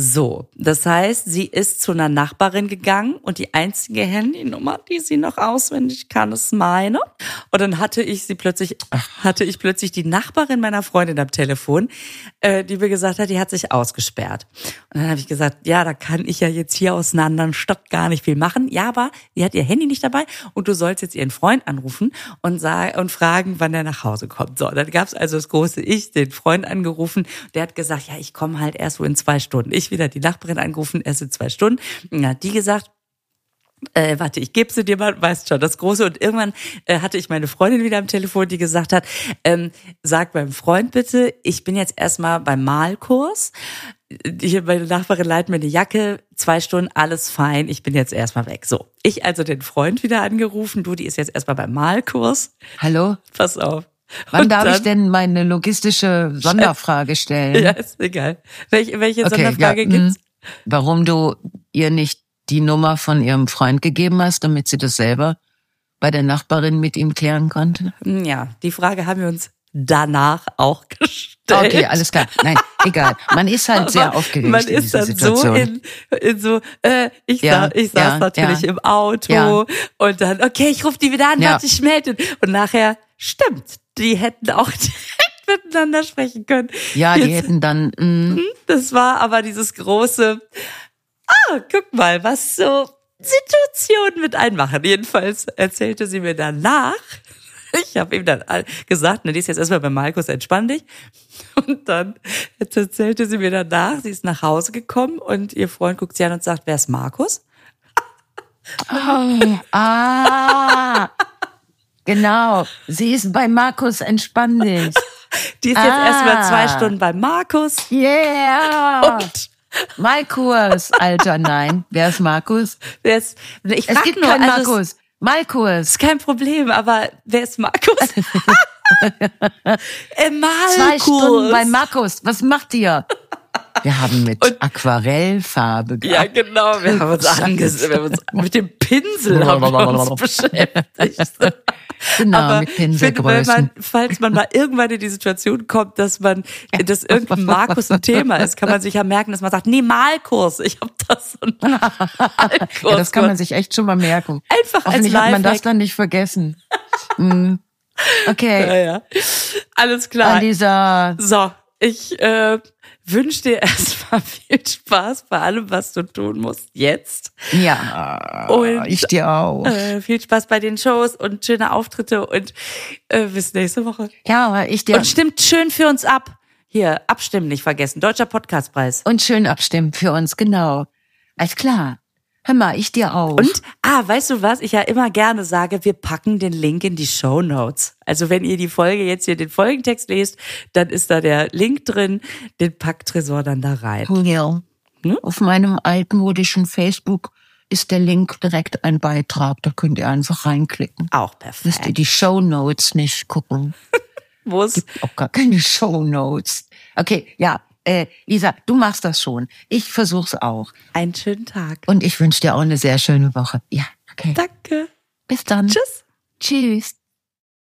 So, das heißt, sie ist zu einer Nachbarin gegangen und die einzige Handynummer, die sie noch auswendig kann, ist meine. Und dann hatte ich sie plötzlich, hatte ich plötzlich die Nachbarin meiner Freundin am Telefon, äh, die mir gesagt hat, die hat sich ausgesperrt. Und dann habe ich gesagt, ja, da kann ich ja jetzt hier aus einer anderen Stadt gar nicht viel machen. Ja, aber die hat ihr Handy nicht dabei und du sollst jetzt ihren Freund anrufen und sagen und fragen, wann er nach Hause kommt. So, dann gab's also das große Ich, den Freund angerufen. Der hat gesagt, ja, ich komme halt erst so in zwei Stunden. Ich wieder die Nachbarin angerufen, erst in zwei Stunden. Dann hat die gesagt, äh, warte, ich gebe sie dir mal, weißt schon, das Große. Und irgendwann äh, hatte ich meine Freundin wieder am Telefon, die gesagt hat, ähm, sag beim Freund bitte, ich bin jetzt erstmal beim Malkurs. Hier meine Nachbarin leitet mir eine Jacke, zwei Stunden, alles fein, ich bin jetzt erstmal weg. So, ich also den Freund wieder angerufen, du, die ist jetzt erstmal beim Malkurs. Hallo? Pass auf. Wann und darf dann, ich denn meine logistische Sonderfrage stellen? Ja, ist egal. Welche, welche okay, Sonderfrage ja, gibt's? Warum du ihr nicht die Nummer von ihrem Freund gegeben hast, damit sie das selber bei der Nachbarin mit ihm klären konnte? Ja, die Frage haben wir uns danach auch gestellt. Okay, alles klar. Nein, egal. Man ist halt sehr aufgeregt. Man ist dann so in, in so, äh, ich, ja, sa ich saß ja, natürlich ja. im Auto und dann, okay, ich rufe die wieder an, ja. warte, ich melde. Und nachher, stimmt, die hätten auch (laughs) direkt miteinander sprechen können. Ja, Jetzt, die hätten dann. Mm. Das war aber dieses große. Ah, guck mal, was so Situationen mit einmachen. Jedenfalls erzählte sie mir danach. (laughs) Ich habe ihm dann gesagt, na, die ist jetzt erstmal bei Markus, entspann dich. (laughs) Und dann erzählte sie mir danach, sie ist nach Hause gekommen und ihr Freund guckt sie an und sagt, wer ist Markus? Oh, ah. Genau. Sie ist bei Markus, entspann dich. (laughs) Die ist ah. jetzt erstmal zwei Stunden bei Markus. Yeah. Und mein Kurs, Alter, nein. Wer ist Markus? Wer ist, ich es gibt nur, keinen also Markus. Malkurs. Ist kein Problem, aber wer ist Markus? (laughs) äh, Zwei Stunden bei Markus. Was macht ihr? Wir haben mit Und- Aquarellfarbe Ja, genau. Wir haben uns, anges wir haben uns mit dem Pinsel haben wir uns (laughs) beschäftigt. Genau, Aber mit ich finde, Pinselgrößen. man, falls man mal irgendwann in die Situation kommt, dass man, dass irgendein Markus ein Thema ist, kann man sich ja merken, dass man sagt, nee, Malkurs. Ich habe das und (laughs) Malkurs. ja, das kann man sich echt schon mal merken. Einfach als Hoffentlich hat man das dann nicht vergessen. (laughs) Hm. Okay, Ja, ja. Alles klar. Lisa. So, ich äh, wünsche dir (laughs) erstmal viel Spaß bei allem, was du tun musst jetzt. Ja, Und- ich dir auch. Äh, viel Spaß bei den Shows und schöne Auftritte und äh, bis nächste Woche. Ja, ich dir. Und stimmt schön für uns ab. Hier, abstimmen nicht vergessen. Deutscher Podcastpreis. Und schön abstimmen für uns, genau. Alles klar. Hör mal, ich dir auch. Und, ah, weißt du was? Ich ja immer gerne sage, wir packen den Link in die Show Notes. Also wenn ihr die Folge jetzt hier den Folgentext lest, dann ist da der Link drin. Den packt Tresor dann da rein. Ja. Ne? Auf meinem altmodischen Facebook ist der Link direkt ein Beitrag. Da könnt ihr einfach reinklicken. Auch Müsst ihr perfekt. die Show Notes nicht gucken. (laughs) Wo es Auch gar keine Show Notes. Okay, ja. Äh, Lisa, du machst das schon. Ich versuch's auch. einen schönen Tag. Und ich wünsche dir auch eine sehr schöne Woche. Ja, okay. Danke. Bis dann. Tschüss. Tschüss.